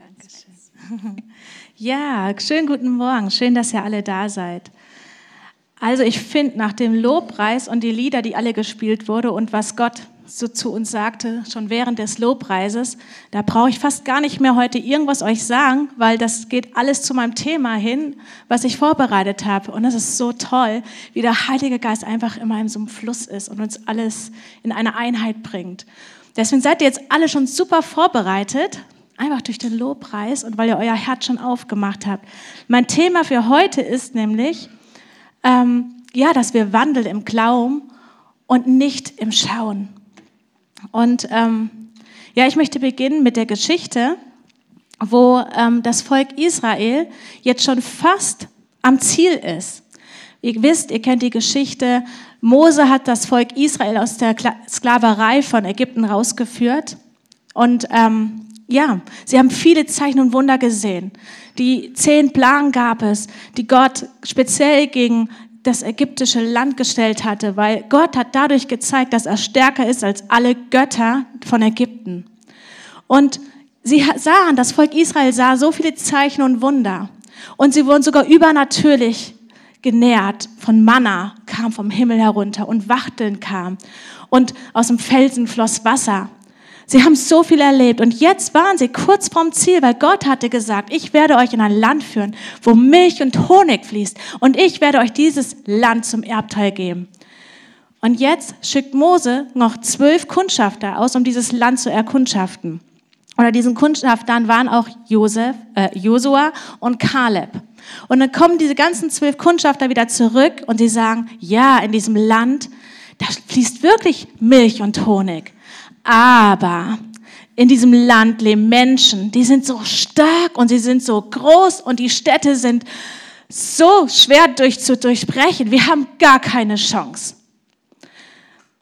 Dankeschön. Ja, schönen guten Morgen. Schön, dass ihr alle da seid. Also ich finde nach dem Lobpreis und die Lieder, die alle gespielt wurden und was Gott so zu uns sagte, schon während des Lobpreises, da brauche ich fast gar nicht mehr heute irgendwas euch sagen, weil das geht alles zu meinem Thema hin, was ich vorbereitet habe. Und das ist so toll, wie der Heilige Geist einfach immer in so einem Fluss ist und uns alles in eine Einheit bringt. Deswegen seid ihr jetzt alle schon super vorbereitet, einfach durch den Lobpreis und weil ihr euer Herz schon aufgemacht habt. Mein Thema für heute ist nämlich, ähm, ja, dass wir wandeln im Glauben und nicht im Schauen. Und ähm, ja, ich möchte beginnen mit der Geschichte, wo ähm, das Volk Israel jetzt schon fast am Ziel ist. Ihr wisst, ihr kennt die Geschichte, Mose hat das Volk Israel aus der Sklaverei von Ägypten rausgeführt. Und ähm, ja, sie haben viele Zeichen und Wunder gesehen. Die zehn Plagen gab es, die Gott speziell gegen das ägyptische Land gestellt hatte, weil Gott hat dadurch gezeigt, dass er stärker ist als alle Götter von Ägypten. Und sie sahen, das Volk Israel sah so viele Zeichen und Wunder. Und sie wurden sogar übernatürlich genährt von Manna, kam vom Himmel herunter und Wachteln kam. Und aus dem Felsen floss Wasser. Sie haben so viel erlebt und jetzt waren sie kurz vorm Ziel, weil Gott hatte gesagt, ich werde euch in ein Land führen, wo Milch und Honig fließt und ich werde euch dieses Land zum Erbteil geben. Und jetzt schickt Mose noch zwölf Kundschafter aus, um dieses Land zu erkundschaften. Oder diesen Kundschaftern waren auch Josef, äh, Josua und Kaleb. Und dann kommen diese ganzen zwölf Kundschafter wieder zurück und sie sagen, ja, in diesem Land, da fließt wirklich Milch und Honig. Aber in diesem Land leben Menschen, die sind so stark und sie sind so groß und die Städte sind so schwer durch, zu durchbrechen. Wir haben gar keine Chance.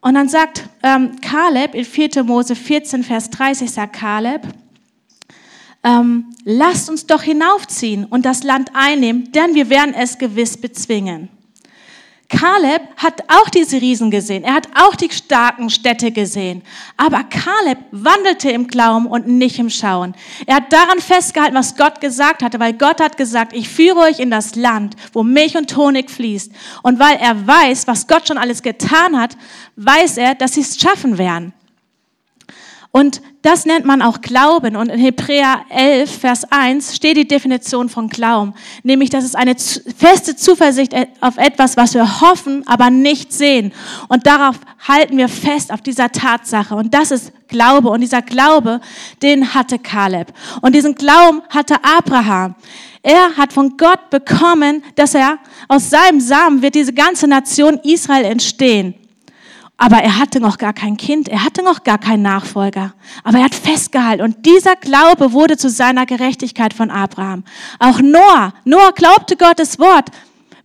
Und dann sagt ähm, Kaleb in 4. Mose 14, Vers 30, sagt Kaleb, ähm, lasst uns doch hinaufziehen und das Land einnehmen, denn wir werden es gewiss bezwingen. Kaleb hat auch diese Riesen gesehen. Er hat auch die starken Städte gesehen. Aber Kaleb wandelte im Glauben und nicht im Schauen. Er hat daran festgehalten, was Gott gesagt hatte, weil Gott hat gesagt, ich führe euch in das Land, wo Milch und Honig fließt. Und weil er weiß, was Gott schon alles getan hat, weiß er, dass sie es schaffen werden. Und das nennt man auch Glauben. Und in Hebräer 11, Vers 1 steht die Definition von Glauben. Nämlich, dass es eine feste Zuversicht auf etwas, was wir hoffen, aber nicht sehen. Und darauf halten wir fest, auf dieser Tatsache. Und das ist Glaube. Und dieser Glaube, den hatte Kaleb. Und diesen Glauben hatte Abraham. Er hat von Gott bekommen, dass er aus seinem Samen wird diese ganze Nation Israel entstehen. Aber er hatte noch gar kein Kind, er hatte noch gar keinen Nachfolger. Aber er hat festgehalten und dieser Glaube wurde zu seiner Gerechtigkeit von Abraham. Auch Noah, Noah glaubte Gottes Wort.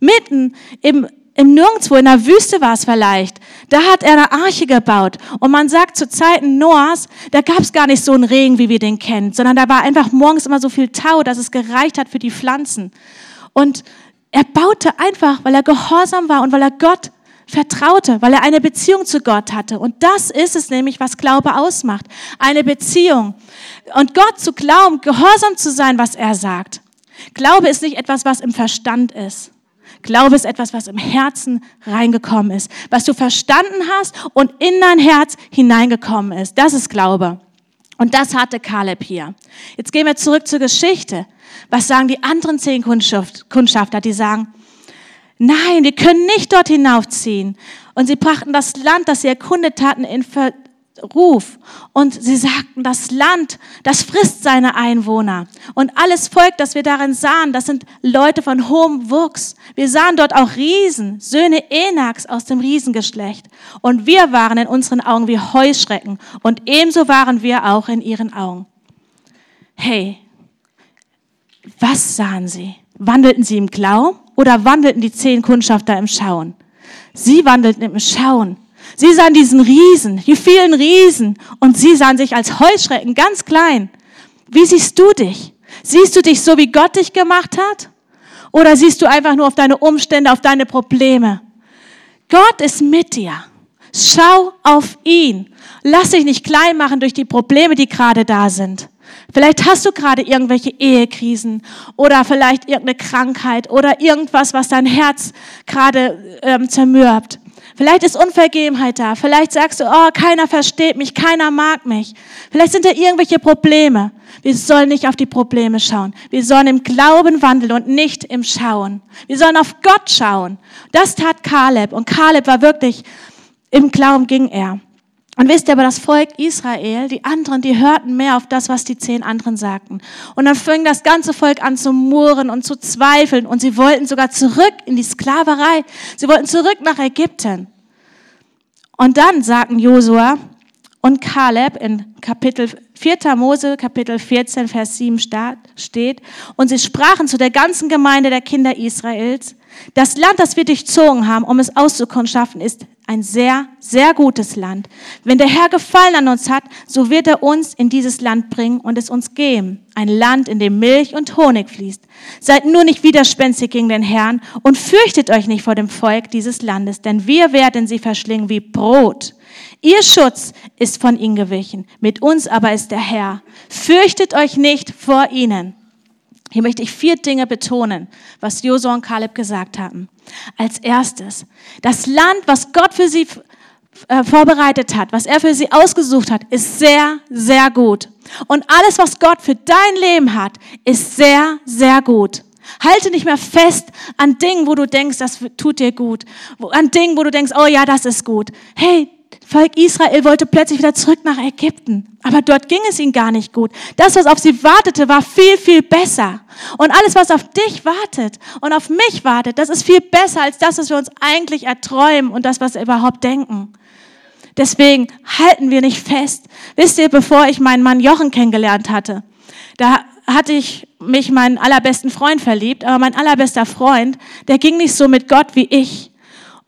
Mitten im, im Nirgendwo, in der Wüste war es vielleicht. Da hat er eine Arche gebaut. Und man sagt, zu Zeiten Noahs, da gab es gar nicht so einen Regen, wie wir den kennen, sondern da war einfach morgens immer so viel Tau, dass es gereicht hat für die Pflanzen. Und er baute einfach, weil er gehorsam war und weil er Gott vertraute, weil er eine Beziehung zu Gott hatte. Und das ist es nämlich, was Glaube ausmacht. Eine Beziehung. Und Gott zu glauben, gehorsam zu sein, was er sagt. Glaube ist nicht etwas, was im Verstand ist. Glaube ist etwas, was im Herzen reingekommen ist, was du verstanden hast und in dein Herz hineingekommen ist. Das ist Glaube. Und das hatte Kaleb hier. Jetzt gehen wir zurück zur Geschichte. Was sagen die anderen zehn Kundschafter? Die sagen, Nein, wir können nicht dort hinaufziehen. Und sie brachten das Land, das sie erkundet hatten, in Verruf. Und sie sagten, das Land, das frisst seine Einwohner. Und alles Volk, das wir darin sahen, das sind Leute von hohem Wuchs. Wir sahen dort auch Riesen, Söhne Enaks aus dem Riesengeschlecht. Und wir waren in unseren Augen wie Heuschrecken. Und ebenso waren wir auch in ihren Augen. Hey, was sahen sie? Wandelten sie im Glauben? Oder wandelten die zehn Kundschafter im Schauen? Sie wandelten im Schauen. Sie sahen diesen Riesen, die vielen Riesen, und sie sahen sich als Heuschrecken ganz klein. Wie siehst du dich? Siehst du dich so, wie Gott dich gemacht hat? Oder siehst du einfach nur auf deine Umstände, auf deine Probleme? Gott ist mit dir. Schau auf ihn. Lass dich nicht klein machen durch die Probleme, die gerade da sind, Vielleicht hast du gerade irgendwelche Ehekrisen oder vielleicht irgendeine Krankheit oder irgendwas, was dein Herz gerade ähm, zermürbt. Vielleicht ist Unvergebenheit da. Vielleicht sagst du, oh, keiner versteht mich, keiner mag mich. Vielleicht sind da irgendwelche Probleme. Wir sollen nicht auf die Probleme schauen. Wir sollen im Glauben wandeln und nicht im Schauen. Wir sollen auf Gott schauen. Das tat Kaleb. Und Kaleb war wirklich, im Glauben ging er. Und wisst ihr aber, das Volk Israel, die anderen, die hörten mehr auf das, was die zehn anderen sagten. Und dann fing das ganze Volk an zu murren und zu zweifeln und sie wollten sogar zurück in die Sklaverei. Sie wollten zurück nach Ägypten. Und dann sagten Josua und Kaleb in Kapitel 4. Mose, Kapitel 14, Vers 7 steht, und sie sprachen zu der ganzen Gemeinde der Kinder Israels, das Land, das wir durchzogen haben, um es auszukundschaften, ist ein sehr, sehr gutes Land. Wenn der Herr Gefallen an uns hat, so wird er uns in dieses Land bringen und es uns geben. Ein Land, in dem Milch und Honig fließt. Seid nur nicht widerspenstig gegen den Herrn und fürchtet euch nicht vor dem Volk dieses Landes, denn wir werden sie verschlingen wie Brot. Ihr Schutz ist von ihnen gewichen, mit uns aber ist der Herr. Fürchtet euch nicht vor ihnen. Hier möchte ich vier Dinge betonen, was Josua und Kaleb gesagt haben. Als erstes, das Land, was Gott für sie äh, vorbereitet hat, was er für sie ausgesucht hat, ist sehr, sehr gut. Und alles, was Gott für dein Leben hat, ist sehr, sehr gut. Halte nicht mehr fest an Dingen, wo du denkst, das tut dir gut. An Dingen, wo du denkst, oh ja, das ist gut. Hey, Volk Israel wollte plötzlich wieder zurück nach Ägypten. Aber dort ging es ihnen gar nicht gut. Das, was auf sie wartete, war viel, viel besser. Und alles, was auf dich wartet und auf mich wartet, das ist viel besser als das, was wir uns eigentlich erträumen und das, was wir überhaupt denken. Deswegen halten wir nicht fest. Wisst ihr, bevor ich meinen Mann Jochen kennengelernt hatte, da hatte ich mich meinen allerbesten Freund verliebt, aber mein allerbester Freund, der ging nicht so mit Gott wie ich.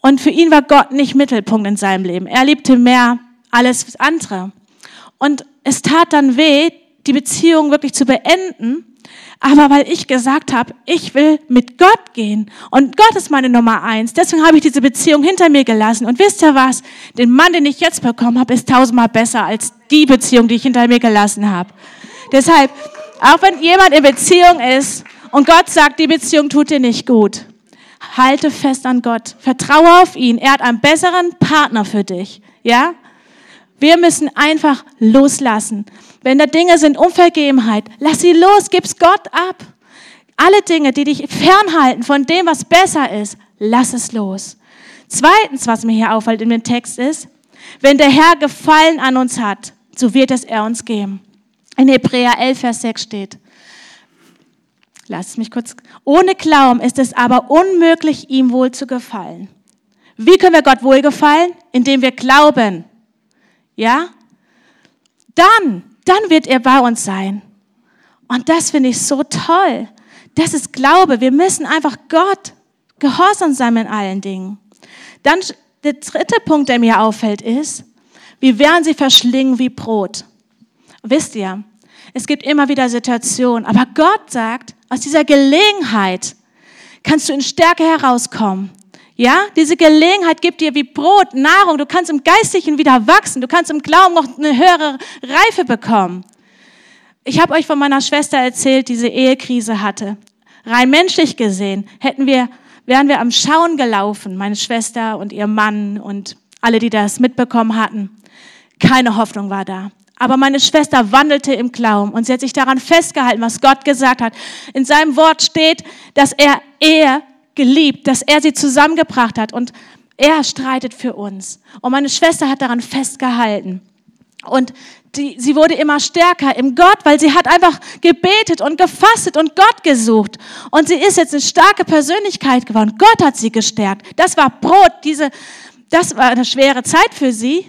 Und für ihn war Gott nicht Mittelpunkt in seinem Leben. Er liebte mehr alles andere. Und es tat dann weh, die Beziehung wirklich zu beenden. Aber weil ich gesagt habe, ich will mit Gott gehen und Gott ist meine Nummer eins, deswegen habe ich diese Beziehung hinter mir gelassen. Und wisst ihr was? Den Mann, den ich jetzt bekommen habe, ist tausendmal besser als die Beziehung, die ich hinter mir gelassen habe. Deshalb, auch wenn jemand in Beziehung ist und Gott sagt, die Beziehung tut dir nicht gut, Halte fest an Gott. Vertraue auf ihn. Er hat einen besseren Partner für dich. Ja? Wir müssen einfach loslassen. Wenn da Dinge sind, Unvergebenheit, lass sie los, gib's Gott ab. Alle Dinge, die dich fernhalten von dem, was besser ist, lass es los. Zweitens, was mir hier auffällt in dem Text ist, wenn der Herr Gefallen an uns hat, so wird es er uns geben. In Hebräer 11, Vers 6 steht, Lass mich kurz. Ohne Glauben ist es aber unmöglich, ihm wohl zu gefallen. Wie können wir Gott wohlgefallen? Indem wir glauben. Ja? Dann, dann wird er bei uns sein. Und das finde ich so toll. Das ist Glaube. Wir müssen einfach Gott gehorsam sein in allen Dingen. Dann der dritte Punkt, der mir auffällt, ist, wir werden sie verschlingen wie Brot. Wisst ihr, es gibt immer wieder Situationen, aber Gott sagt, aus dieser Gelegenheit kannst du in Stärke herauskommen. Ja, diese Gelegenheit gibt dir wie Brot, Nahrung. Du kannst im Geistlichen wieder wachsen. Du kannst im Glauben noch eine höhere Reife bekommen. Ich habe euch von meiner Schwester erzählt, die diese Ehekrise hatte. Rein menschlich gesehen hätten wir, wären wir am Schauen gelaufen, meine Schwester und ihr Mann und alle, die das mitbekommen hatten. Keine Hoffnung war da. Aber meine Schwester wandelte im Glauben und sie hat sich daran festgehalten, was Gott gesagt hat. In seinem Wort steht, dass er er geliebt, dass er sie zusammengebracht hat und er streitet für uns. Und meine Schwester hat daran festgehalten. Und die, sie wurde immer stärker im Gott, weil sie hat einfach gebetet und gefastet und Gott gesucht. Und sie ist jetzt eine starke Persönlichkeit geworden. Gott hat sie gestärkt. Das war Brot. Diese, das war eine schwere Zeit für sie.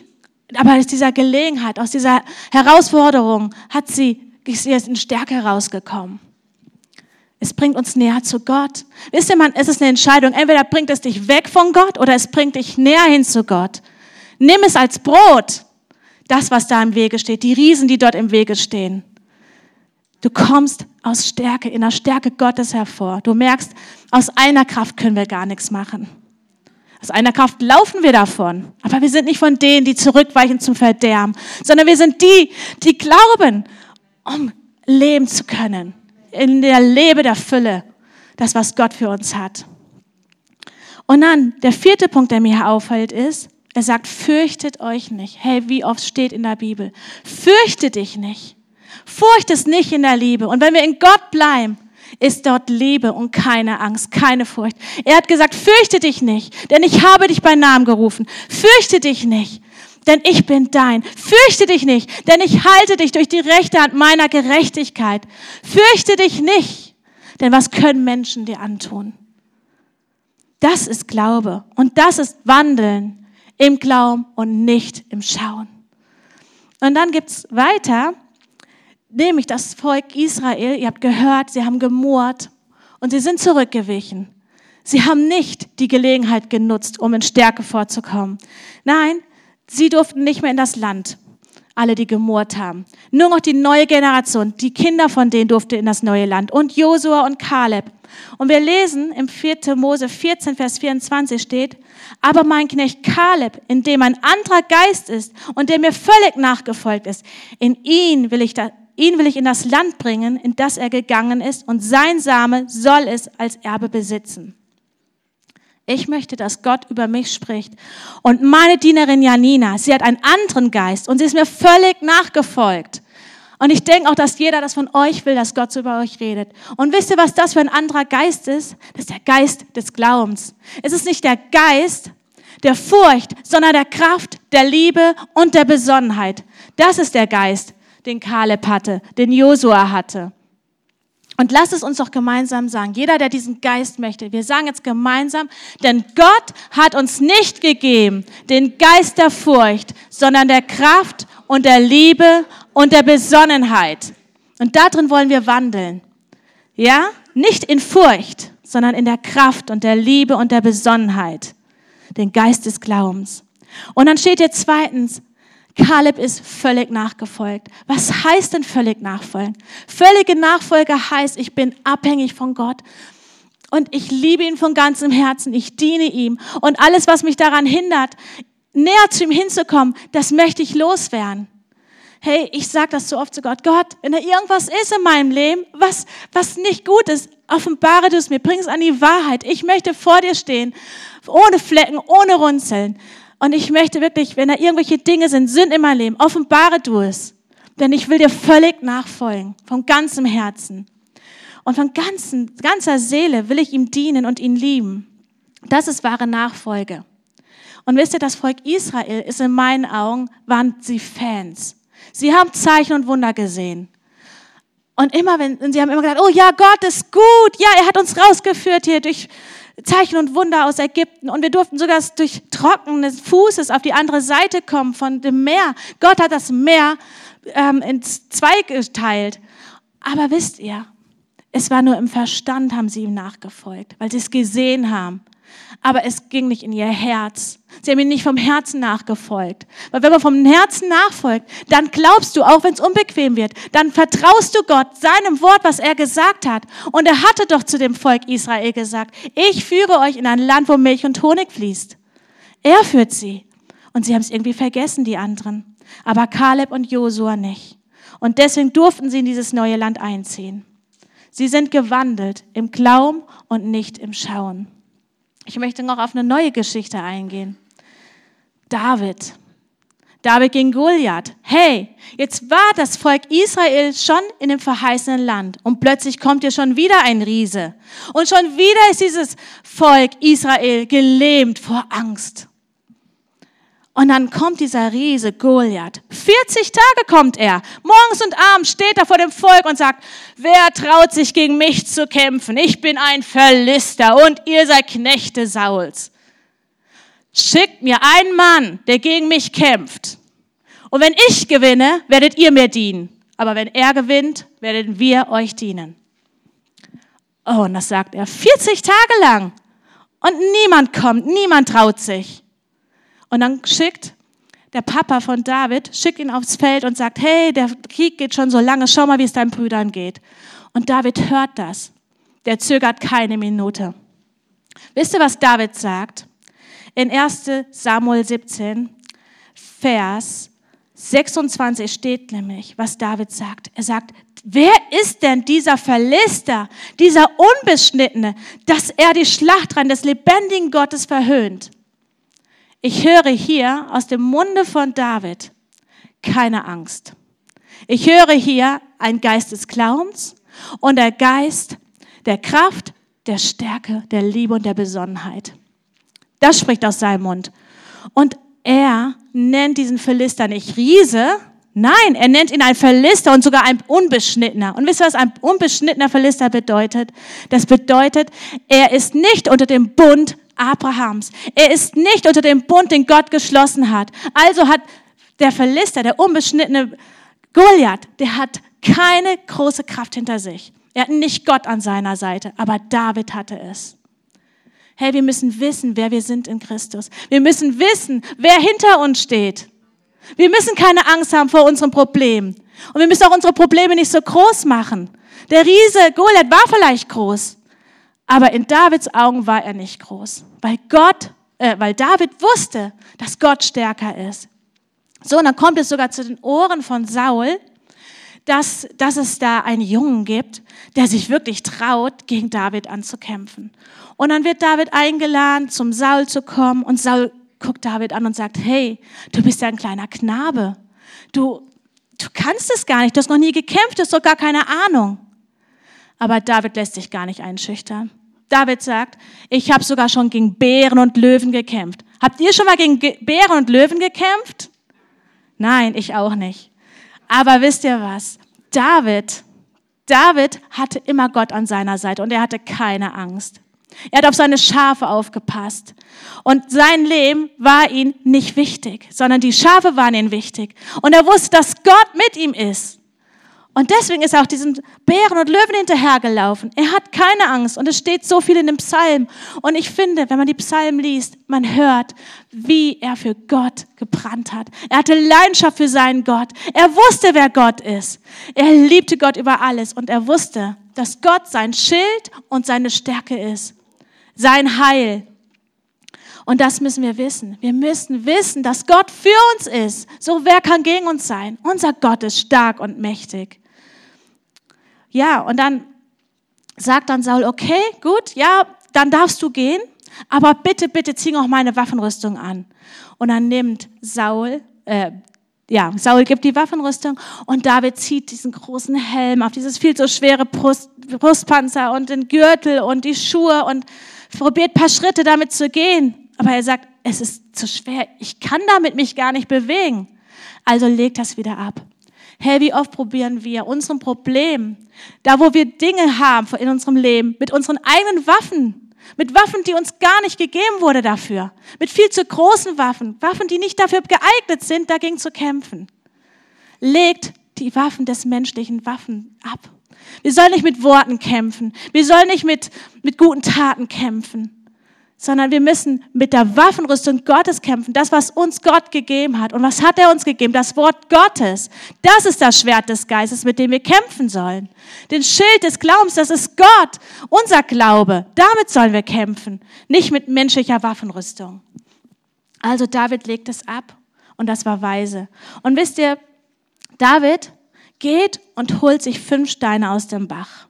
Aber aus dieser Gelegenheit, aus dieser Herausforderung hat sie, ist sie jetzt in Stärke herausgekommen. Es bringt uns näher zu Gott. Wisst ihr, man, es ist eine Entscheidung. Entweder bringt es dich weg von Gott oder es bringt dich näher hin zu Gott. Nimm es als Brot. Das, was da im Wege steht, die Riesen, die dort im Wege stehen. Du kommst aus Stärke, in der Stärke Gottes hervor. Du merkst, aus einer Kraft können wir gar nichts machen. Aus einer Kraft laufen wir davon. Aber wir sind nicht von denen, die zurückweichen zum Verderben, sondern wir sind die, die glauben, um leben zu können. In der Lebe der Fülle. Das, was Gott für uns hat. Und dann, der vierte Punkt, der mir auffällt, ist, er sagt, fürchtet euch nicht. Hey, wie oft steht in der Bibel? Fürchte dich nicht. Furcht ist nicht in der Liebe. Und wenn wir in Gott bleiben, ist dort Liebe und keine Angst, keine Furcht. Er hat gesagt, fürchte dich nicht, denn ich habe dich bei Namen gerufen. Fürchte dich nicht, denn ich bin dein. Fürchte dich nicht, denn ich halte dich durch die rechte Hand meiner Gerechtigkeit. Fürchte dich nicht, denn was können Menschen dir antun? Das ist Glaube und das ist Wandeln im Glauben und nicht im Schauen. Und dann gibt's weiter, nämlich das Volk Israel, ihr habt gehört, sie haben gemurrt und sie sind zurückgewichen. Sie haben nicht die Gelegenheit genutzt, um in Stärke vorzukommen. Nein, sie durften nicht mehr in das Land, alle, die gemurrt haben. Nur noch die neue Generation, die Kinder von denen durften in das neue Land. Und Josua und Kaleb. Und wir lesen im 4. Mose 14, Vers 24 steht, aber mein Knecht Kaleb, in dem ein anderer Geist ist und der mir völlig nachgefolgt ist, in ihn will ich da, ihn will ich in das Land bringen, in das er gegangen ist, und sein Same soll es als Erbe besitzen. Ich möchte, dass Gott über mich spricht. Und meine Dienerin Janina, sie hat einen anderen Geist und sie ist mir völlig nachgefolgt. Und ich denke auch, dass jeder das von euch will, dass Gott so über euch redet. Und wisst ihr, was das für ein anderer Geist ist? Das ist der Geist des Glaubens. Es ist nicht der Geist der Furcht, sondern der Kraft, der Liebe und der Besonnenheit. Das ist der Geist, den Kaleb hatte, den Josua hatte. Und lasst es uns doch gemeinsam sagen. Jeder, der diesen Geist möchte, wir sagen jetzt gemeinsam, denn Gott hat uns nicht gegeben den Geist der Furcht, sondern der Kraft und der Liebe und der Besonnenheit. Und darin wollen wir wandeln. Ja? Nicht in Furcht, sondern in der Kraft und der Liebe und der Besonnenheit. Den Geist des Glaubens. Und dann steht hier zweitens, Kaleb ist völlig nachgefolgt. Was heißt denn völlig nachfolgen? Völlige Nachfolge heißt, ich bin abhängig von Gott und ich liebe ihn von ganzem Herzen, ich diene ihm und alles, was mich daran hindert, näher zu ihm hinzukommen, das möchte ich loswerden. Hey, ich sage das so oft zu Gott, Gott, wenn da irgendwas ist in meinem Leben, was, was nicht gut ist, offenbare du es mir, bring es an die Wahrheit. Ich möchte vor dir stehen, ohne Flecken, ohne Runzeln. Und ich möchte wirklich, wenn da irgendwelche Dinge sind, sind in meinem Leben, offenbare du es. Denn ich will dir völlig nachfolgen, von ganzem Herzen. Und von ganzen, ganzer Seele will ich ihm dienen und ihn lieben. Das ist wahre Nachfolge. Und wisst ihr, das Volk Israel ist in meinen Augen, waren sie Fans. Sie haben Zeichen und Wunder gesehen. Und immer wenn, und sie haben immer gesagt, oh ja, Gott ist gut. Ja, er hat uns rausgeführt hier durch Zeichen und Wunder aus Ägypten. Und wir durften sogar durch trockenes Fußes auf die andere Seite kommen von dem Meer. Gott hat das Meer ähm, in zwei geteilt. Aber wisst ihr, es war nur im Verstand, haben sie ihm nachgefolgt, weil sie es gesehen haben aber es ging nicht in ihr Herz. Sie haben ihm nicht vom Herzen nachgefolgt. Weil wenn man vom Herzen nachfolgt, dann glaubst du, auch wenn es unbequem wird, dann vertraust du Gott, seinem Wort, was er gesagt hat. Und er hatte doch zu dem Volk Israel gesagt, ich führe euch in ein Land, wo Milch und Honig fließt. Er führt sie. Und sie haben es irgendwie vergessen, die anderen. Aber Kaleb und Josua nicht. Und deswegen durften sie in dieses neue Land einziehen. Sie sind gewandelt im Glauben und nicht im Schauen. Ich möchte noch auf eine neue Geschichte eingehen. David. David gegen Goliath. Hey, jetzt war das Volk Israel schon in dem verheißenen Land und plötzlich kommt hier schon wieder ein Riese. Und schon wieder ist dieses Volk Israel gelähmt vor Angst. Und dann kommt dieser Riese Goliath. 40 Tage kommt er. Morgens und abends steht er vor dem Volk und sagt, wer traut sich gegen mich zu kämpfen? Ich bin ein Verlister und ihr seid Knechte Sauls. Schickt mir einen Mann, der gegen mich kämpft. Und wenn ich gewinne, werdet ihr mir dienen. Aber wenn er gewinnt, werden wir euch dienen. Oh, und das sagt er 40 Tage lang. Und niemand kommt, niemand traut sich. Und dann schickt der Papa von David, schickt ihn aufs Feld und sagt, hey, der Krieg geht schon so lange, schau mal, wie es deinen Brüdern geht. Und David hört das. Der zögert keine Minute. Wisst ihr, was David sagt? In 1 Samuel 17, Vers 26 steht nämlich, was David sagt. Er sagt, wer ist denn dieser Verlister, dieser Unbeschnittene, dass er die Schlachtreihen des lebendigen Gottes verhöhnt? Ich höre hier aus dem Munde von David keine Angst. Ich höre hier ein Geist des Glaubens und der Geist der Kraft, der Stärke, der Liebe und der Besonnenheit. Das spricht aus seinem Mund. Und er nennt diesen Philister nicht Riese, nein, er nennt ihn ein Philister und sogar ein Unbeschnittener. Und wisst ihr, was ein unbeschnittener Philister bedeutet? Das bedeutet, er ist nicht unter dem Bund Abrahams. Er ist nicht unter dem Bund, den Gott geschlossen hat. Also hat der Philister, der unbeschnittene Goliath, der hat keine große Kraft hinter sich. Er hat nicht Gott an seiner Seite, aber David hatte es. Hey, wir müssen wissen, wer wir sind in Christus. Wir müssen wissen, wer hinter uns steht. Wir müssen keine Angst haben vor unseren Problemen. Und wir müssen auch unsere Probleme nicht so groß machen. Der Riese Goliath war vielleicht groß, aber in Davids Augen war er nicht groß, weil Gott, äh, weil David wusste, dass Gott stärker ist. So, und dann kommt es sogar zu den Ohren von Saul, dass, dass es da einen Jungen gibt, der sich wirklich traut, gegen David anzukämpfen. Und dann wird David eingeladen, zum Saul zu kommen und Saul guckt David an und sagt, hey, du bist ja ein kleiner Knabe. Du, du kannst es gar nicht, du hast noch nie gekämpft, du hast doch gar keine Ahnung. Aber David lässt sich gar nicht einschüchtern. David sagt, ich habe sogar schon gegen Bären und Löwen gekämpft. Habt ihr schon mal gegen Bären und Löwen gekämpft? Nein, ich auch nicht. Aber wisst ihr was? David, David hatte immer Gott an seiner Seite und er hatte keine Angst. Er hat auf seine Schafe aufgepasst. Und sein Leben war ihm nicht wichtig, sondern die Schafe waren ihm wichtig. Und er wusste, dass Gott mit ihm ist. Und deswegen ist er auch diesen Bären und Löwen hinterhergelaufen. Er hat keine Angst und es steht so viel in dem Psalm. Und ich finde, wenn man die Psalmen liest, man hört, wie er für Gott gebrannt hat. Er hatte Leidenschaft für seinen Gott. Er wusste, wer Gott ist. Er liebte Gott über alles und er wusste, dass Gott sein Schild und seine Stärke ist. Sein Heil. Und das müssen wir wissen. Wir müssen wissen, dass Gott für uns ist. So wer kann gegen uns sein? Unser Gott ist stark und mächtig. Ja, und dann sagt dann Saul, okay, gut, ja, dann darfst du gehen, aber bitte, bitte zieh auch meine Waffenrüstung an. Und dann nimmt Saul, äh, ja, Saul gibt die Waffenrüstung und David zieht diesen großen Helm auf, dieses viel zu schwere Brust, Brustpanzer und den Gürtel und die Schuhe und probiert ein paar Schritte damit zu gehen. Aber er sagt, es ist zu schwer, ich kann damit mich gar nicht bewegen. Also legt das wieder ab. Hey, wie oft probieren wir unseren Problem, da wo wir Dinge haben in unserem Leben, mit unseren eigenen Waffen, mit Waffen, die uns gar nicht gegeben wurde dafür, mit viel zu großen Waffen, Waffen, die nicht dafür geeignet sind, dagegen zu kämpfen. Legt die Waffen des menschlichen Waffen ab. Wir sollen nicht mit Worten kämpfen. Wir sollen nicht mit, mit guten Taten kämpfen sondern wir müssen mit der Waffenrüstung Gottes kämpfen. Das, was uns Gott gegeben hat. Und was hat er uns gegeben? Das Wort Gottes. Das ist das Schwert des Geistes, mit dem wir kämpfen sollen. Den Schild des Glaubens, das ist Gott. Unser Glaube. Damit sollen wir kämpfen. Nicht mit menschlicher Waffenrüstung. Also David legt es ab. Und das war weise. Und wisst ihr, David geht und holt sich fünf Steine aus dem Bach.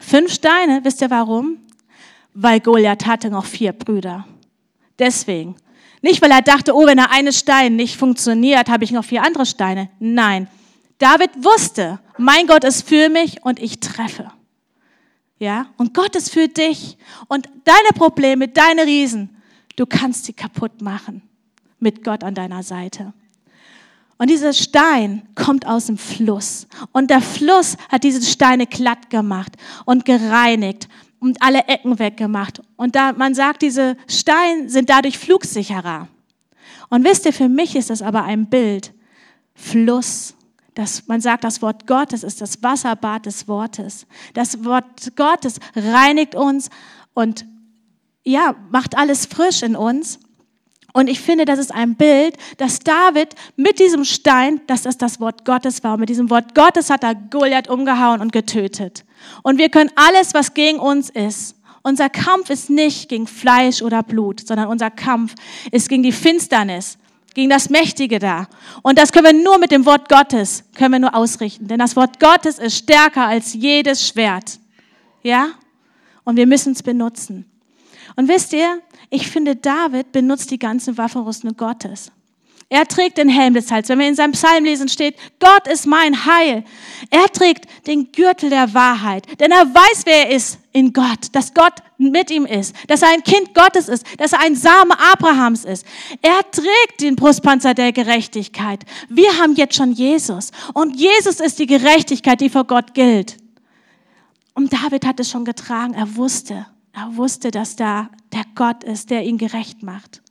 Fünf Steine, wisst ihr warum? Weil Goliath hatte noch vier Brüder. Deswegen. Nicht, weil er dachte, oh, wenn der eine Stein nicht funktioniert, habe ich noch vier andere Steine. Nein. David wusste, mein Gott ist für mich und ich treffe. Ja? Und Gott ist für dich. Und deine Probleme, deine Riesen, du kannst sie kaputt machen. Mit Gott an deiner Seite. Und dieser Stein kommt aus dem Fluss. Und der Fluss hat diese Steine glatt gemacht und gereinigt und alle Ecken weggemacht. Und da, man sagt, diese Steine sind dadurch flugsicherer. Und wisst ihr, für mich ist das aber ein Bild. Fluss. Das, man sagt, das Wort Gottes ist das Wasserbad des Wortes. Das Wort Gottes reinigt uns und ja, macht alles frisch in uns. Und ich finde, das ist ein Bild, dass David mit diesem Stein, dass das das Wort Gottes war, und mit diesem Wort Gottes hat er Goliath umgehauen und getötet. Und wir können alles, was gegen uns ist, unser Kampf ist nicht gegen Fleisch oder Blut, sondern unser Kampf ist gegen die Finsternis, gegen das Mächtige da. Und das können wir nur mit dem Wort Gottes, können wir nur ausrichten. Denn das Wort Gottes ist stärker als jedes Schwert. Ja? Und wir müssen es benutzen. Und wisst ihr, ich finde, David benutzt die ganze Waffenrüstung Gottes. Er trägt den Helm des Heils. Wenn wir in seinem Psalm lesen, steht, Gott ist mein Heil. Er trägt den Gürtel der Wahrheit, denn er weiß, wer er ist in Gott, dass Gott mit ihm ist, dass er ein Kind Gottes ist, dass er ein Same Abrahams ist. Er trägt den Brustpanzer der Gerechtigkeit. Wir haben jetzt schon Jesus und Jesus ist die Gerechtigkeit, die vor Gott gilt. Und David hat es schon getragen. Er wusste, er wusste, dass da der Gott ist, der ihn gerecht macht.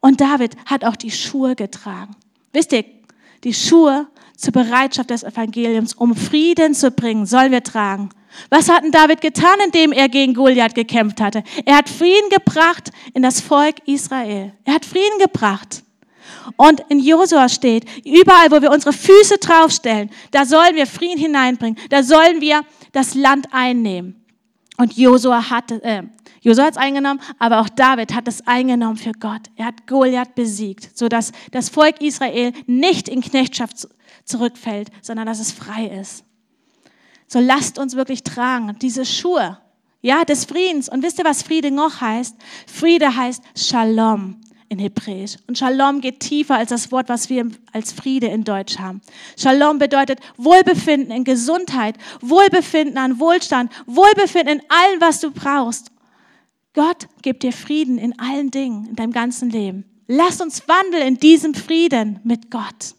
Und David hat auch die Schuhe getragen. Wisst ihr, die Schuhe zur Bereitschaft des Evangeliums, um Frieden zu bringen, sollen wir tragen. Was hat denn David getan, indem er gegen Goliath gekämpft hatte? Er hat Frieden gebracht in das Volk Israel. Er hat Frieden gebracht. Und in Josua steht, überall, wo wir unsere Füße draufstellen, da sollen wir Frieden hineinbringen. Da sollen wir das Land einnehmen. Und Josua hatte, äh, Josua hat es eingenommen, aber auch David hat es eingenommen für Gott. Er hat Goliath besiegt, sodass das Volk Israel nicht in Knechtschaft zurückfällt, sondern dass es frei ist. So lasst uns wirklich tragen, diese Schuhe, ja, des Friedens. Und wisst ihr, was Friede noch heißt? Friede heißt Shalom in Hebräisch. Und Shalom geht tiefer als das Wort, was wir als Friede in Deutsch haben. Shalom bedeutet Wohlbefinden in Gesundheit, Wohlbefinden an Wohlstand, Wohlbefinden in allem, was du brauchst. Gott gibt dir Frieden in allen Dingen, in deinem ganzen Leben. Lass uns wandeln in diesem Frieden mit Gott.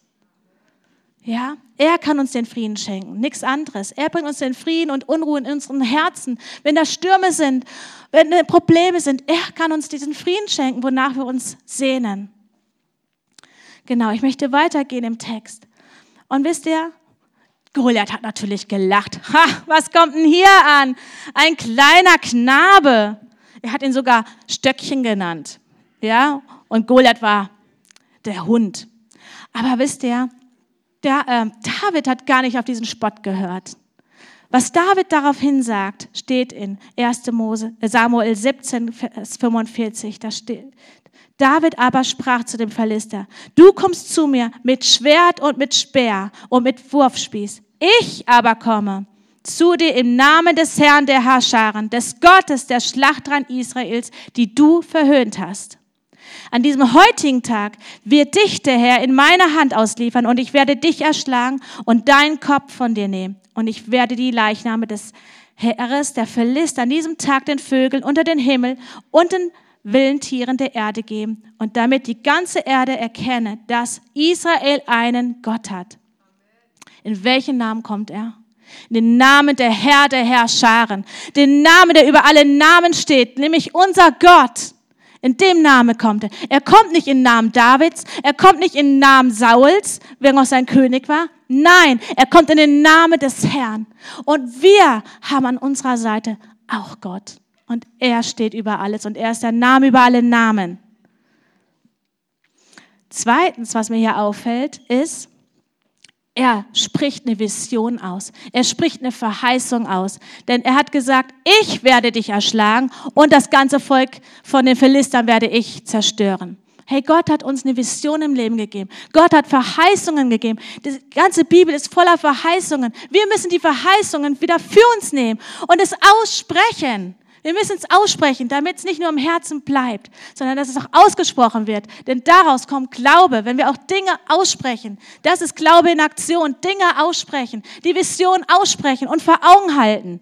Ja, er kann uns den Frieden schenken, nichts anderes. Er bringt uns den Frieden und Unruhe in unseren Herzen. Wenn da Stürme sind, wenn Probleme sind, er kann uns diesen Frieden schenken, wonach wir uns sehnen. Genau, ich möchte weitergehen im Text. Und wisst ihr, Goliath hat natürlich gelacht. Ha, was kommt denn hier an? Ein kleiner Knabe. Er hat ihn sogar Stöckchen genannt. Ja, und Goliath war der Hund. Aber wisst ihr, der, äh, David hat gar nicht auf diesen Spott gehört. Was David daraufhin sagt, steht in 1. Mose, äh, Samuel 17, Vers 45. Da steht, David aber sprach zu dem Philister, du kommst zu mir mit Schwert und mit Speer und mit Wurfspieß. Ich aber komme zu dir im Namen des Herrn der Herrscharen, des Gottes der Schlachtran Israels, die du verhöhnt hast. An diesem heutigen Tag wird dich der Herr in meine Hand ausliefern und ich werde dich erschlagen und deinen Kopf von dir nehmen. Und ich werde die Leichname des Heeres, der Philister, an diesem Tag den Vögeln unter den Himmel und den wilden Tieren der Erde geben. Und damit die ganze Erde erkenne, dass Israel einen Gott hat. In welchen Namen kommt er? In den Namen der Herr der Herrscharen. Den Namen, der über alle Namen steht, nämlich unser Gott. In dem Namen kommt er. Er kommt nicht in Namen Davids, er kommt nicht in Namen Sauls, wer noch sein König war. Nein, er kommt in den Namen des Herrn. Und wir haben an unserer Seite auch Gott. Und er steht über alles und er ist der Name über alle Namen. Zweitens, was mir hier auffällt, ist, er spricht eine Vision aus. Er spricht eine Verheißung aus. Denn er hat gesagt, ich werde dich erschlagen und das ganze Volk von den Philistern werde ich zerstören. Hey, Gott hat uns eine Vision im Leben gegeben. Gott hat Verheißungen gegeben. Die ganze Bibel ist voller Verheißungen. Wir müssen die Verheißungen wieder für uns nehmen und es aussprechen. Wir müssen es aussprechen, damit es nicht nur im Herzen bleibt, sondern dass es auch ausgesprochen wird. Denn daraus kommt Glaube, wenn wir auch Dinge aussprechen. Das ist Glaube in Aktion. Dinge aussprechen, die Vision aussprechen und vor Augen halten.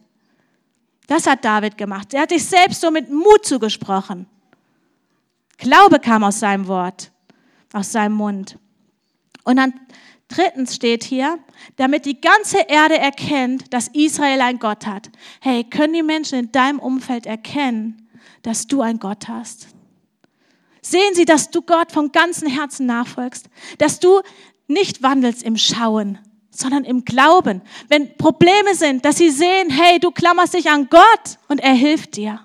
Das hat David gemacht. Er hat sich selbst so mit Mut zugesprochen. Glaube kam aus seinem Wort, aus seinem Mund. Und dann Drittens steht hier, damit die ganze Erde erkennt, dass Israel ein Gott hat. Hey, können die Menschen in deinem Umfeld erkennen, dass du ein Gott hast? Sehen sie, dass du Gott vom ganzen Herzen nachfolgst, dass du nicht wandelst im Schauen, sondern im Glauben. Wenn Probleme sind, dass sie sehen, hey, du klammerst dich an Gott und er hilft dir.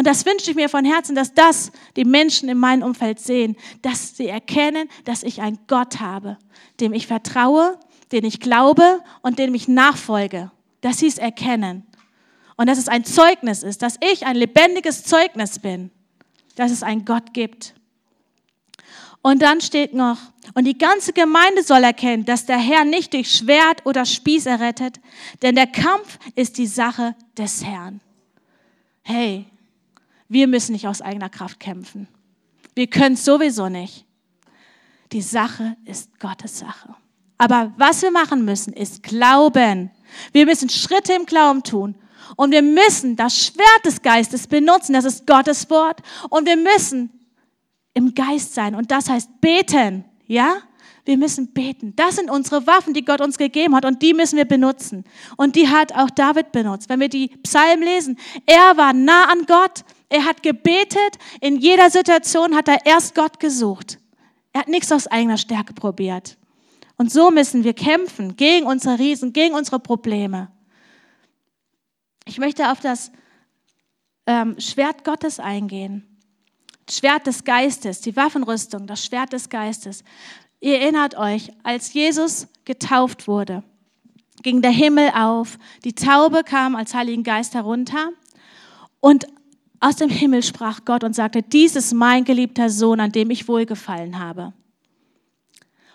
Und das wünsche ich mir von Herzen, dass das die Menschen in meinem Umfeld sehen, dass sie erkennen, dass ich einen Gott habe, dem ich vertraue, den ich glaube und dem ich nachfolge. Dass sie es erkennen. Und dass es ein Zeugnis ist, dass ich ein lebendiges Zeugnis bin, dass es einen Gott gibt. Und dann steht noch, und die ganze Gemeinde soll erkennen, dass der Herr nicht durch Schwert oder Spieß errettet, denn der Kampf ist die Sache des Herrn. Hey, wir müssen nicht aus eigener Kraft kämpfen. Wir können es sowieso nicht. Die Sache ist Gottes Sache. Aber was wir machen müssen, ist glauben. Wir müssen Schritte im Glauben tun. Und wir müssen das Schwert des Geistes benutzen. Das ist Gottes Wort. Und wir müssen im Geist sein. Und das heißt beten. Ja? Wir müssen beten. Das sind unsere Waffen, die Gott uns gegeben hat. Und die müssen wir benutzen. Und die hat auch David benutzt. Wenn wir die Psalmen lesen, er war nah an Gott. Er hat gebetet. In jeder Situation hat er erst Gott gesucht. Er hat nichts aus eigener Stärke probiert. Und so müssen wir kämpfen gegen unsere Riesen, gegen unsere Probleme. Ich möchte auf das ähm, Schwert Gottes eingehen. Schwert des Geistes, die Waffenrüstung, das Schwert des Geistes. Ihr erinnert euch, als Jesus getauft wurde, ging der Himmel auf, die Taube kam als Heiligen Geist herunter und aus dem Himmel sprach Gott und sagte, dies ist mein geliebter Sohn, an dem ich wohlgefallen habe.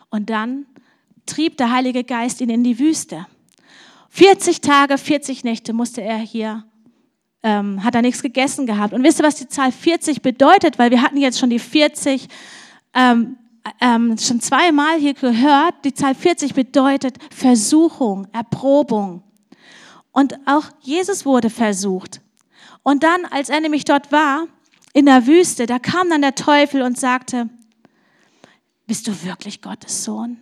Und dann trieb der Heilige Geist ihn in die Wüste. 40 Tage, 40 Nächte musste er hier, ähm, hat er nichts gegessen gehabt. Und wisst ihr, was die Zahl 40 bedeutet? Weil wir hatten jetzt schon die 40, ähm, ähm, schon zweimal hier gehört. Die Zahl 40 bedeutet Versuchung, Erprobung. Und auch Jesus wurde versucht. Und dann, als er nämlich dort war, in der Wüste, da kam dann der Teufel und sagte, bist du wirklich Gottes Sohn?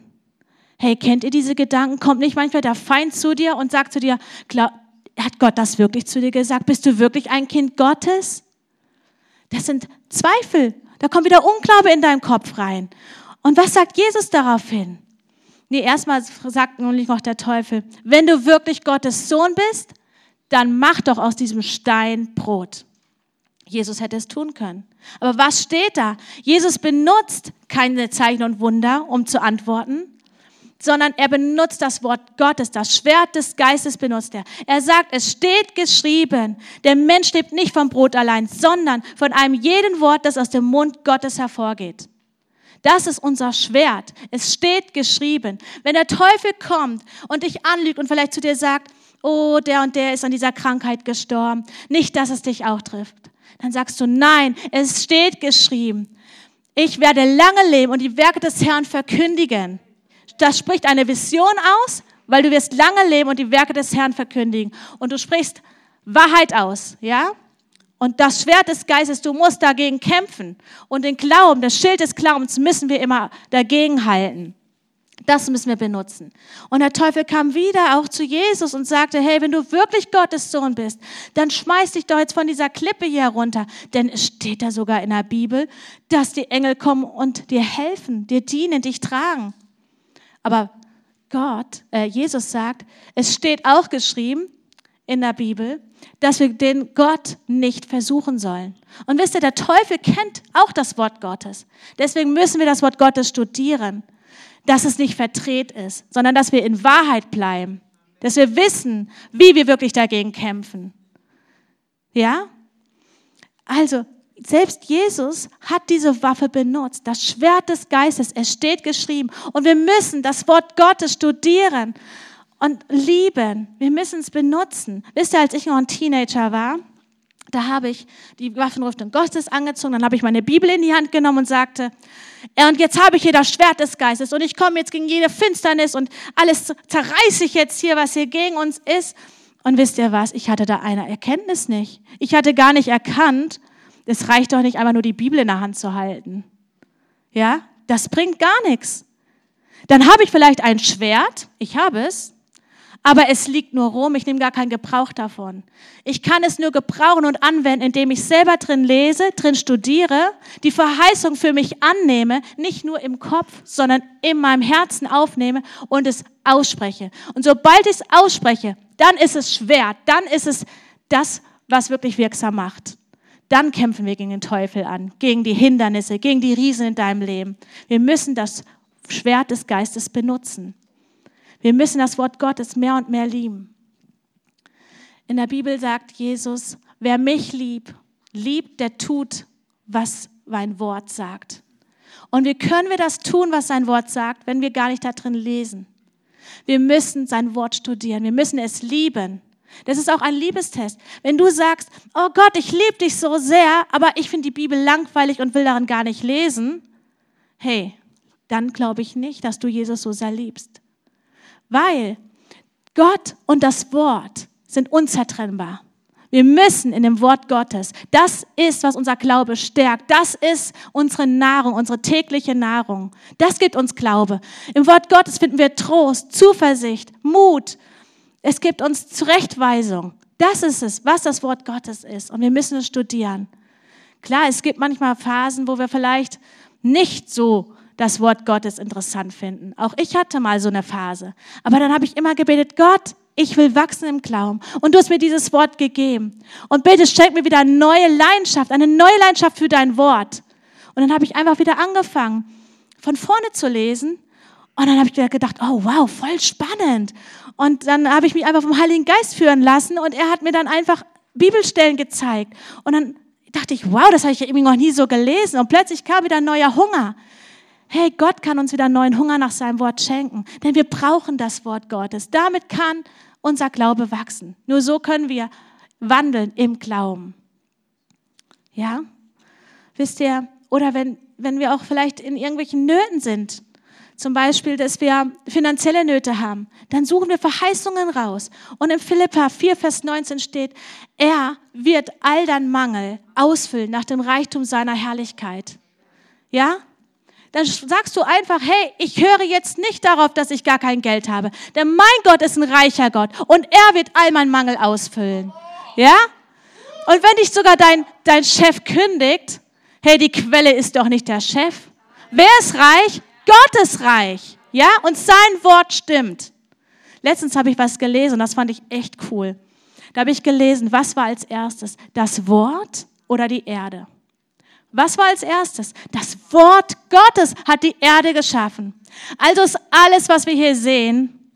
Hey, kennt ihr diese Gedanken? Kommt nicht manchmal der Feind zu dir und sagt zu dir, hat Gott das wirklich zu dir gesagt? Bist du wirklich ein Kind Gottes? Das sind Zweifel. Da kommt wieder Unglaube in deinen Kopf rein. Und was sagt Jesus daraufhin? Nee, erstmal sagt nämlich noch der Teufel, wenn du wirklich Gottes Sohn bist, dann mach doch aus diesem Stein Brot. Jesus hätte es tun können. Aber was steht da? Jesus benutzt keine Zeichen und Wunder, um zu antworten, sondern er benutzt das Wort Gottes, das Schwert des Geistes benutzt er. Er sagt, es steht geschrieben, der Mensch lebt nicht vom Brot allein, sondern von einem jeden Wort, das aus dem Mund Gottes hervorgeht. Das ist unser Schwert. Es steht geschrieben. Wenn der Teufel kommt und dich anlügt und vielleicht zu dir sagt, oh, der und der ist an dieser Krankheit gestorben. Nicht, dass es dich auch trifft. Dann sagst du, nein, es steht geschrieben. Ich werde lange leben und die Werke des Herrn verkündigen. Das spricht eine Vision aus, weil du wirst lange leben und die Werke des Herrn verkündigen. Und du sprichst Wahrheit aus, ja? Und das Schwert des Geistes, du musst dagegen kämpfen. Und den Glauben, das Schild des Glaubens müssen wir immer dagegen halten. Das müssen wir benutzen. Und der Teufel kam wieder auch zu Jesus und sagte, hey, wenn du wirklich Gottes Sohn bist, dann schmeiß dich doch jetzt von dieser Klippe hier runter. Denn es steht da sogar in der Bibel, dass die Engel kommen und dir helfen, dir dienen, dich tragen. Aber Gott, äh, Jesus sagt, es steht auch geschrieben in der Bibel, dass wir den Gott nicht versuchen sollen. Und wisst ihr, der Teufel kennt auch das Wort Gottes. Deswegen müssen wir das Wort Gottes studieren dass es nicht verdreht ist, sondern dass wir in Wahrheit bleiben, dass wir wissen, wie wir wirklich dagegen kämpfen. Ja? Also, selbst Jesus hat diese Waffe benutzt, das Schwert des Geistes, es steht geschrieben. Und wir müssen das Wort Gottes studieren und lieben. Wir müssen es benutzen. Wisst ihr, als ich noch ein Teenager war, da habe ich die Waffenrüstung Gottes angezogen, dann habe ich meine Bibel in die Hand genommen und sagte, und jetzt habe ich hier das Schwert des Geistes und ich komme jetzt gegen jede Finsternis und alles zerreiße ich jetzt hier, was hier gegen uns ist. Und wisst ihr was? Ich hatte da eine Erkenntnis nicht. Ich hatte gar nicht erkannt, es reicht doch nicht einfach nur die Bibel in der Hand zu halten. Ja, das bringt gar nichts. Dann habe ich vielleicht ein Schwert, ich habe es, aber es liegt nur rum, ich nehme gar keinen Gebrauch davon. Ich kann es nur gebrauchen und anwenden, indem ich selber drin lese, drin studiere, die Verheißung für mich annehme, nicht nur im Kopf, sondern in meinem Herzen aufnehme und es ausspreche. Und sobald ich es ausspreche, dann ist es schwer, dann ist es das, was wirklich wirksam macht. Dann kämpfen wir gegen den Teufel an, gegen die Hindernisse, gegen die Riesen in deinem Leben. Wir müssen das Schwert des Geistes benutzen. Wir müssen das Wort Gottes mehr und mehr lieben. In der Bibel sagt Jesus, wer mich liebt, liebt, der tut, was mein Wort sagt. Und wie können wir das tun, was sein Wort sagt, wenn wir gar nicht da drin lesen? Wir müssen sein Wort studieren. Wir müssen es lieben. Das ist auch ein Liebestest. Wenn du sagst, oh Gott, ich liebe dich so sehr, aber ich finde die Bibel langweilig und will darin gar nicht lesen, hey, dann glaube ich nicht, dass du Jesus so sehr liebst. Weil Gott und das Wort sind unzertrennbar. Wir müssen in dem Wort Gottes. Das ist, was unser Glaube stärkt. Das ist unsere Nahrung, unsere tägliche Nahrung. Das gibt uns Glaube. Im Wort Gottes finden wir Trost, Zuversicht, Mut. Es gibt uns Zurechtweisung. Das ist es, was das Wort Gottes ist. Und wir müssen es studieren. Klar, es gibt manchmal Phasen, wo wir vielleicht nicht so das Wort Gottes interessant finden. Auch ich hatte mal so eine Phase. Aber dann habe ich immer gebetet, Gott, ich will wachsen im Glauben. Und du hast mir dieses Wort gegeben. Und bitte schenk mir wieder eine neue Leidenschaft, eine neue Leidenschaft für dein Wort. Und dann habe ich einfach wieder angefangen, von vorne zu lesen. Und dann habe ich wieder gedacht, oh wow, voll spannend. Und dann habe ich mich einfach vom Heiligen Geist führen lassen und er hat mir dann einfach Bibelstellen gezeigt. Und dann dachte ich, wow, das habe ich ja irgendwie noch nie so gelesen. Und plötzlich kam wieder ein neuer Hunger. Hey, Gott kann uns wieder neuen Hunger nach seinem Wort schenken, denn wir brauchen das Wort Gottes. Damit kann unser Glaube wachsen. Nur so können wir wandeln im Glauben. Ja? Wisst ihr, oder wenn, wenn wir auch vielleicht in irgendwelchen Nöten sind, zum Beispiel, dass wir finanzielle Nöte haben, dann suchen wir Verheißungen raus. Und in Philippa 4, Vers 19 steht, er wird all dein Mangel ausfüllen nach dem Reichtum seiner Herrlichkeit. Ja? Dann sagst du einfach, hey, ich höre jetzt nicht darauf, dass ich gar kein Geld habe. Denn mein Gott ist ein reicher Gott und er wird all meinen Mangel ausfüllen. Ja? Und wenn dich sogar dein, dein Chef kündigt, hey, die Quelle ist doch nicht der Chef. Wer ist reich? Gott ist reich. Ja? Und sein Wort stimmt. Letztens habe ich was gelesen das fand ich echt cool. Da habe ich gelesen, was war als erstes? Das Wort oder die Erde? Was war als erstes? Das Wort Gottes hat die Erde geschaffen. Also ist alles, was wir hier sehen,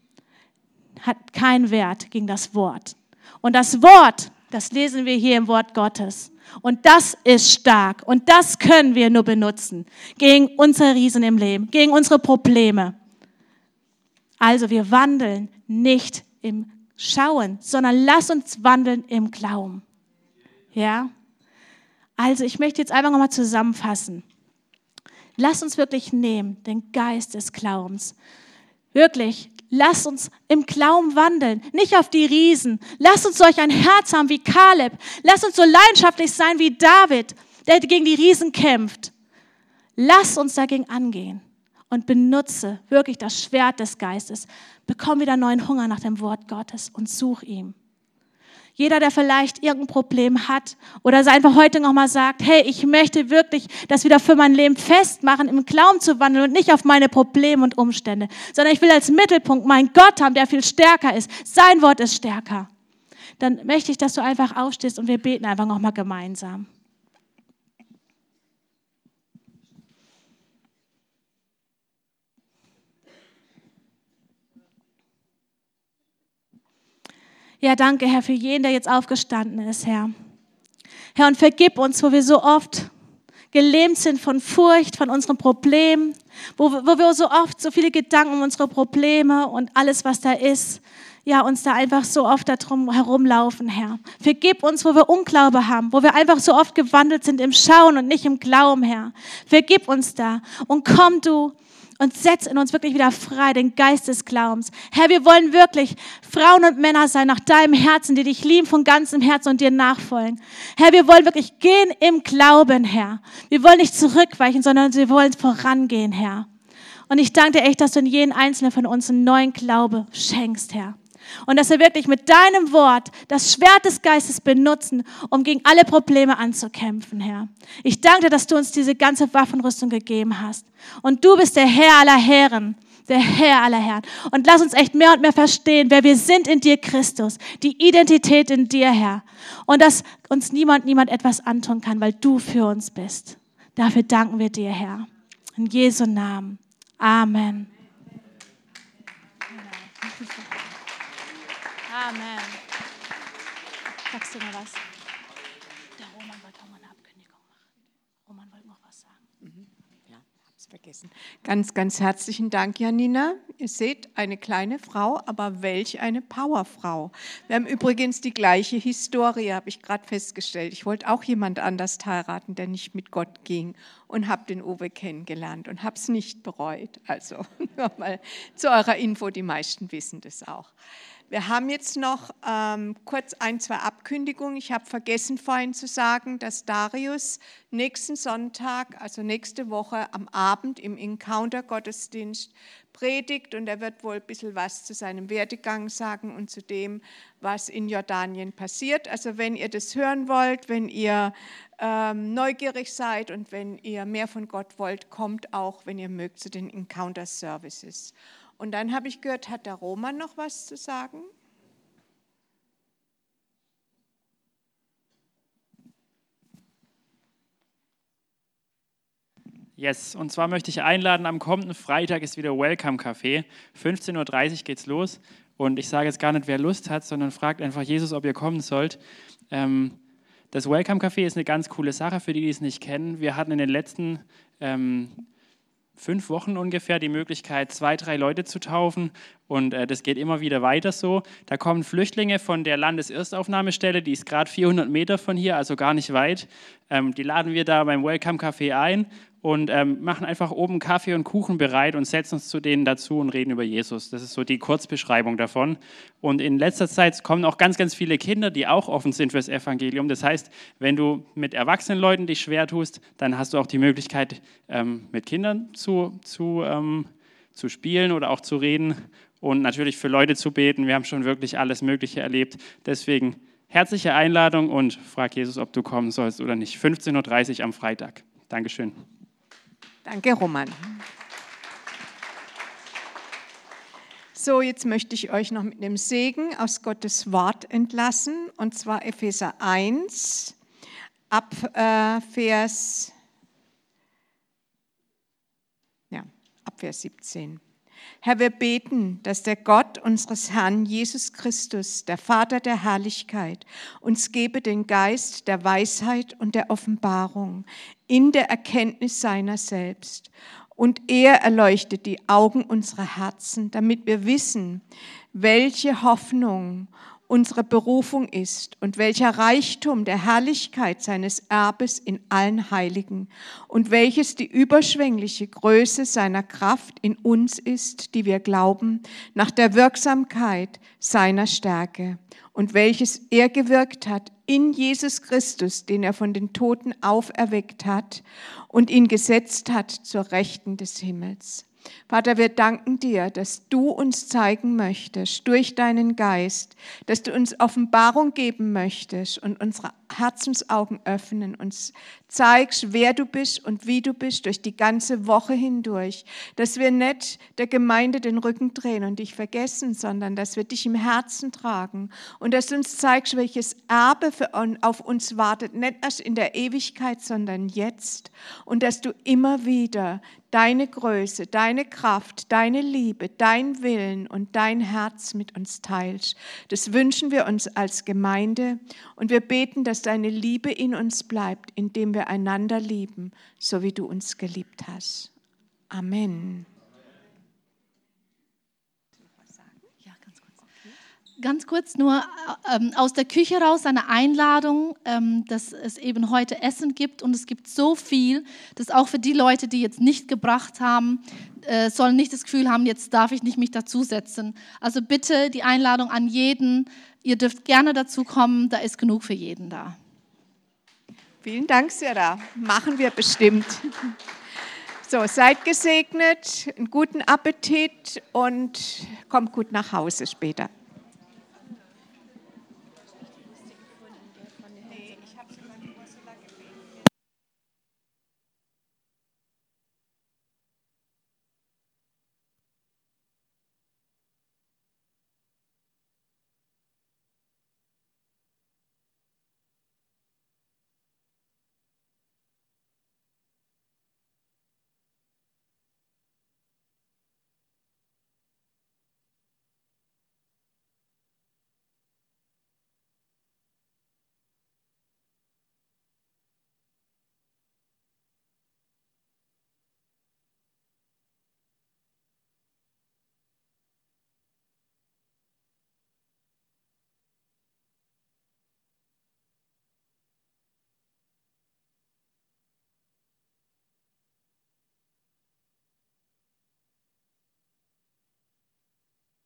hat keinen Wert gegen das Wort. Und das Wort, das lesen wir hier im Wort Gottes. Und das ist stark. Und das können wir nur benutzen gegen unsere Riesen im Leben, gegen unsere Probleme. Also wir wandeln nicht im Schauen, sondern lass uns wandeln im Glauben. Ja? Also ich möchte jetzt einfach nochmal zusammenfassen. Lass uns wirklich nehmen, den Geist des Glaubens. Wirklich, lass uns im Glauben wandeln, nicht auf die Riesen. Lass uns solch ein Herz haben wie Kaleb. Lass uns so leidenschaftlich sein wie David, der gegen die Riesen kämpft. Lass uns dagegen angehen und benutze wirklich das Schwert des Geistes. Bekomm wieder neuen Hunger nach dem Wort Gottes und such ihm. Jeder, der vielleicht irgendein Problem hat oder einfach heute nochmal sagt, hey, ich möchte wirklich das wieder für mein Leben festmachen, im Glauben zu wandeln und nicht auf meine Probleme und Umstände, sondern ich will als Mittelpunkt meinen Gott haben, der viel stärker ist. Sein Wort ist stärker. Dann möchte ich, dass du einfach aufstehst und wir beten einfach nochmal gemeinsam. Ja, danke, Herr, für jeden, der jetzt aufgestanden ist, Herr. Herr, und vergib uns, wo wir so oft gelähmt sind von Furcht, von unseren Problemen, wo, wo wir so oft so viele Gedanken um unsere Probleme und alles, was da ist, ja, uns da einfach so oft darum herumlaufen, Herr. Vergib uns, wo wir Unglaube haben, wo wir einfach so oft gewandelt sind im Schauen und nicht im Glauben, Herr. Vergib uns da und komm du und setz in uns wirklich wieder frei den Geist des Glaubens. Herr, wir wollen wirklich Frauen und Männer sein nach deinem Herzen, die dich lieben von ganzem Herzen und dir nachfolgen. Herr, wir wollen wirklich gehen im Glauben, Herr. Wir wollen nicht zurückweichen, sondern wir wollen vorangehen, Herr. Und ich danke dir echt, dass du in jeden einzelnen von uns einen neuen Glaube schenkst, Herr. Und dass wir wirklich mit deinem Wort das Schwert des Geistes benutzen, um gegen alle Probleme anzukämpfen, Herr. Ich danke dir, dass du uns diese ganze Waffenrüstung gegeben hast. Und du bist der Herr aller Herren, der Herr aller Herren. Und lass uns echt mehr und mehr verstehen, wer wir sind in dir, Christus. Die Identität in dir, Herr. Und dass uns niemand, niemand etwas antun kann, weil du für uns bist. Dafür danken wir dir, Herr. In Jesu Namen. Amen. Amen. Sagst du mal was? Der Roman wollte auch mal eine Abkündigung machen. Roman wollte noch was sagen. Mhm. Ja, vergessen. Ganz, ganz herzlichen Dank, Janina. Ihr seht, eine kleine Frau, aber welch eine Powerfrau. Wir haben übrigens die gleiche Historie, habe ich gerade festgestellt. Ich wollte auch jemand anders heiraten, der nicht mit Gott ging und habe den Uwe kennengelernt und habe es nicht bereut. Also nur mal zu eurer Info, die meisten wissen das auch. Wir haben jetzt noch ähm, kurz ein, zwei Abkündigungen. Ich habe vergessen vorhin zu sagen, dass Darius nächsten Sonntag, also nächste Woche am Abend im Encounter-Gottesdienst predigt und er wird wohl ein bisschen was zu seinem Werdegang sagen und zu dem, was in Jordanien passiert. Also wenn ihr das hören wollt, wenn ihr ähm, neugierig seid und wenn ihr mehr von Gott wollt, kommt auch, wenn ihr mögt, zu den Encounter Services. Und dann habe ich gehört, hat der Roman noch was zu sagen? Yes, und zwar möchte ich einladen, am kommenden Freitag ist wieder Welcome Café. 15.30 Uhr geht's los. Und ich sage jetzt gar nicht, wer Lust hat, sondern fragt einfach Jesus, ob ihr kommen sollt. Ähm, das Welcome Café ist eine ganz coole Sache für die, die es nicht kennen. Wir hatten in den letzten ähm, fünf Wochen ungefähr die Möglichkeit, zwei, drei Leute zu taufen. Und äh, das geht immer wieder weiter so. Da kommen Flüchtlinge von der Landeserstaufnahmestelle, die ist gerade 400 Meter von hier, also gar nicht weit. Ähm, die laden wir da beim Welcome Café ein und ähm, machen einfach oben Kaffee und Kuchen bereit und setzen uns zu denen dazu und reden über Jesus. Das ist so die Kurzbeschreibung davon. Und in letzter Zeit kommen auch ganz, ganz viele Kinder, die auch offen sind fürs Evangelium. Das heißt, wenn du mit erwachsenen Leuten dich schwer tust, dann hast du auch die Möglichkeit, ähm, mit Kindern zu, zu, ähm, zu spielen oder auch zu reden und natürlich für Leute zu beten. Wir haben schon wirklich alles Mögliche erlebt. Deswegen herzliche Einladung und frag Jesus, ob du kommen sollst oder nicht. 15.30 Uhr am Freitag. Dankeschön. Danke, Roman. So, jetzt möchte ich euch noch mit einem Segen aus Gottes Wort entlassen, und zwar Epheser 1 ab äh, Vers, ja, ab Vers 17. Herr, wir beten, dass der Gott unseres Herrn Jesus Christus, der Vater der Herrlichkeit, uns gebe den Geist der Weisheit und der Offenbarung in der Erkenntnis seiner selbst. Und er erleuchtet die Augen unserer Herzen, damit wir wissen, welche Hoffnung unsere Berufung ist und welcher Reichtum der Herrlichkeit seines Erbes in allen Heiligen und welches die überschwängliche Größe seiner Kraft in uns ist, die wir glauben, nach der Wirksamkeit seiner Stärke und welches er gewirkt hat in Jesus Christus, den er von den Toten auferweckt hat und ihn gesetzt hat zur Rechten des Himmels Vater, wir danken dir, dass du uns zeigen möchtest durch deinen Geist, dass du uns Offenbarung geben möchtest und unsere Herzensaugen öffnen, uns zeigst, wer du bist und wie du bist durch die ganze Woche hindurch, dass wir nicht der Gemeinde den Rücken drehen und dich vergessen, sondern dass wir dich im Herzen tragen und dass du uns zeigst, welches Erbe auf uns wartet, nicht erst in der Ewigkeit, sondern jetzt und dass du immer wieder deine Größe, deine Kraft, deine Liebe, dein Willen und dein Herz mit uns teilst. Das wünschen wir uns als Gemeinde und wir beten, dass deine Liebe in uns bleibt, indem wir einander lieben, so wie du uns geliebt hast. Amen. Ganz kurz nur ähm, aus der Küche raus eine Einladung, ähm, dass es eben heute Essen gibt und es gibt so viel, dass auch für die Leute, die jetzt nicht gebracht haben, äh, sollen nicht das Gefühl haben, jetzt darf ich nicht mich dazusetzen. Also bitte die Einladung an jeden, ihr dürft gerne dazu kommen, da ist genug für jeden da. Vielen Dank, Sarah. Machen wir bestimmt. So, seid gesegnet, einen guten Appetit und kommt gut nach Hause später.